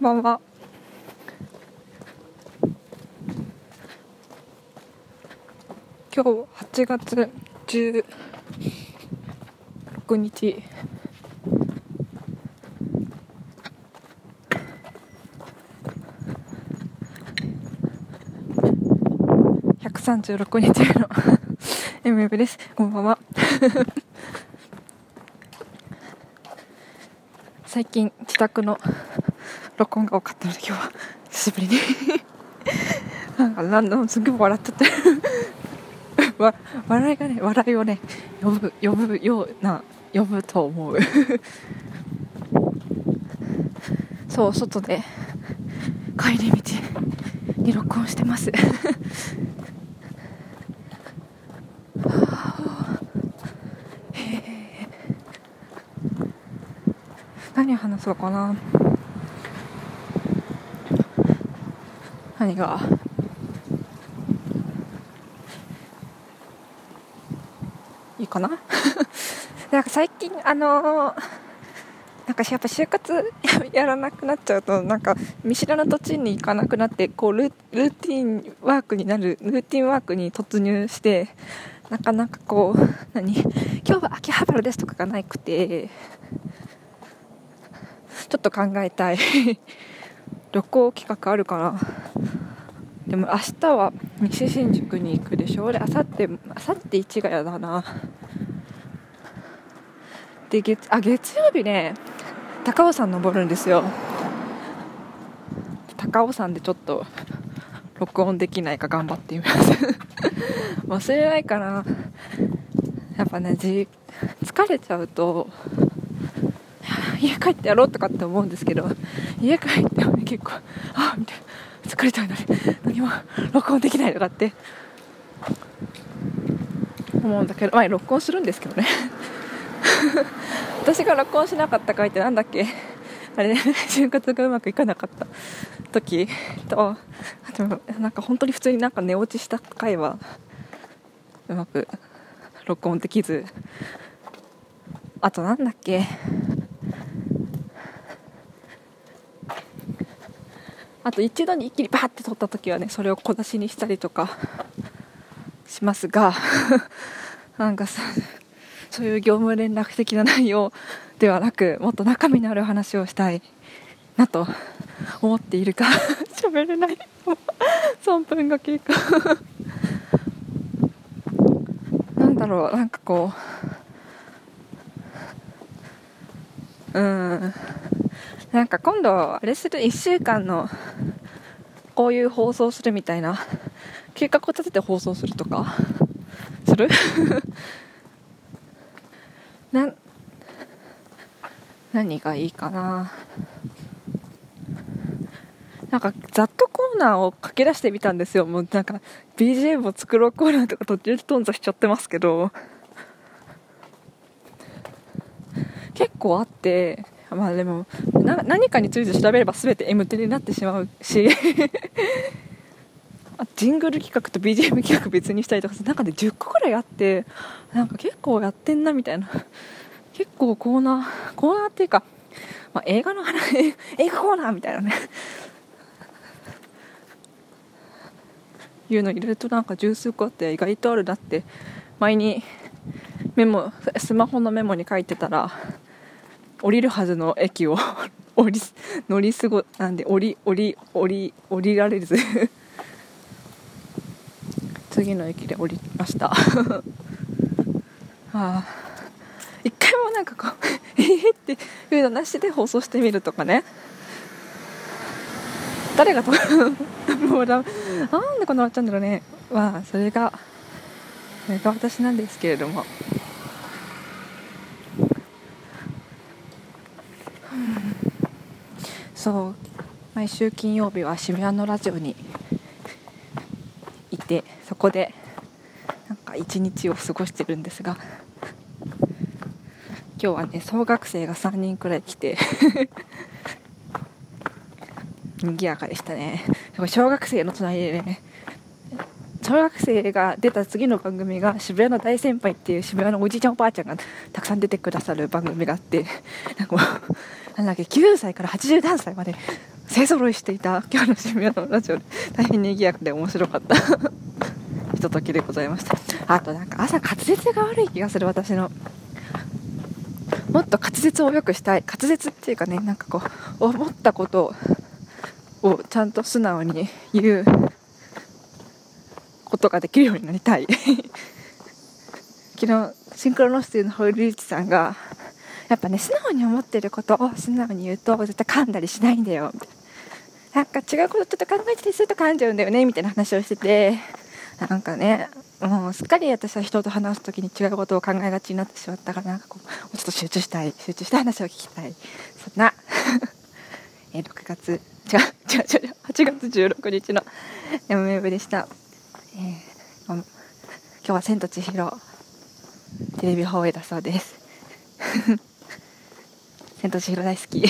ばんは。今日8月16日。136日目の MF です。こんばんは。最近自宅の録音が多かったので今日は。久しぶりに。なんか何度もすぐ笑っちゃって。わ笑いがね笑いをね呼ぶ呼ぶような呼ぶと思う。そう外で帰り道に録音してます。へえ何話そうかな。何が？いいかな？なんか最近あのー、なんかやっぱ就活やらなくなっちゃうとなんか見知らぬ土地に行かなくなってこうルルーティンワークになるルーティンワークに突入してなかなかこう何？今日は秋葉原ですとかがなくてちょっと考えたい。旅行企画あるかなでも明日は西新宿に行くでしょ？俺あさってあさって市ヶ谷だな。で月あ月曜日ね高尾山登るんですよ。高尾山でちょっと録音できないか頑張ってみます。忘れないかな。やっぱねじ疲れちゃうと家帰ってやろうとかって思うんですけど家帰ってもね結構あみたいな疲れちゃうのに何も録音できないとかって。思うんだけどまあ録音するんですけどね。私が録音しなかった回ってなんだっけ？あれ、ね、就活がうまくいかなかった時。とあとなんか本当に普通になんか寝落ちした回はうまく録音できず。あとなんだっけ？あと一度に一気にバーって撮った時はねそれを小出しにしたりとか しますが なんかさ そういう業務連絡的な内容ではなくもっと中身のある話をしたいなと思っているか喋れない。3分が経過なんだろうなんかこううん。なんか今度あれする？1週間のこういう放送するみたいな計画を立てて放送するとか？する？な何がいいかな？なんかざっとコーナーを書き出してみたんですよ。もうなんか BGM を作ろうコーナーとか途中で頓挫しちゃってますけど。結構あって。まあでも何かについて調べれば全て M テになってしまうし。ジングル企画と BGM 企画別にしたりとかなんかで10個ぐらいあってなんか結構やってんなみたいな。結構コーナーコーナーっていうか、まあ、映画の話 映画コーナーみたいなね。いうの入れるとなんか十数個あって意外とあるなって。前にメモスマホのメモに書いてたら降りるはずの駅を 降り乗り過ごなんで降り降り降り降りられず。次の駅で降りました。ああ一回もなんかこう えーっていうのなしで放送してみるとかね。誰がともうだなんでこんな笑っちゃうんだろうね。まあそれがそれが私なんですけれども。そう毎週金曜日は渋谷のラジオにいてそこでなんか一日を過ごしてるんですが今日はね小学生が3人くらい来て 賑やかでしたね。小学生の隣でね小学生が出た次の番組が渋谷の大先輩っていう渋谷のおじいちゃんおばあちゃんがたくさん出てくださる番組があってなんかなんだっけ9歳から80何歳まで勢ぞろいしていた今日の渋谷のラジオで大変にぎやかで面白かった。ひとときでございました。あとなんか朝滑舌が悪い気がする私の。もっと滑舌を良くしたい。滑舌っていうかねなんかこう思ったことをちゃんと素直に言う。ことができるようになりたい。昨日シンクロノシティのホイルリーチさんがやっぱね素直に思ってることを素直に言うと絶対噛んだりしないんだよ。みたいななんか違うことちょっと考えてたりすると噛んじゃうんだよねみたいな話をしててなんかねもうすっかり私は人と話す時に違うことを考えがちになってしまったからなんかこうもうちょっと集中したい集中した話を聞きたい。そんな え6月違う違う違う8月16日の MM でした、えー、今日は「千と千尋」テレビ放映だそうです。千と千尋大好き。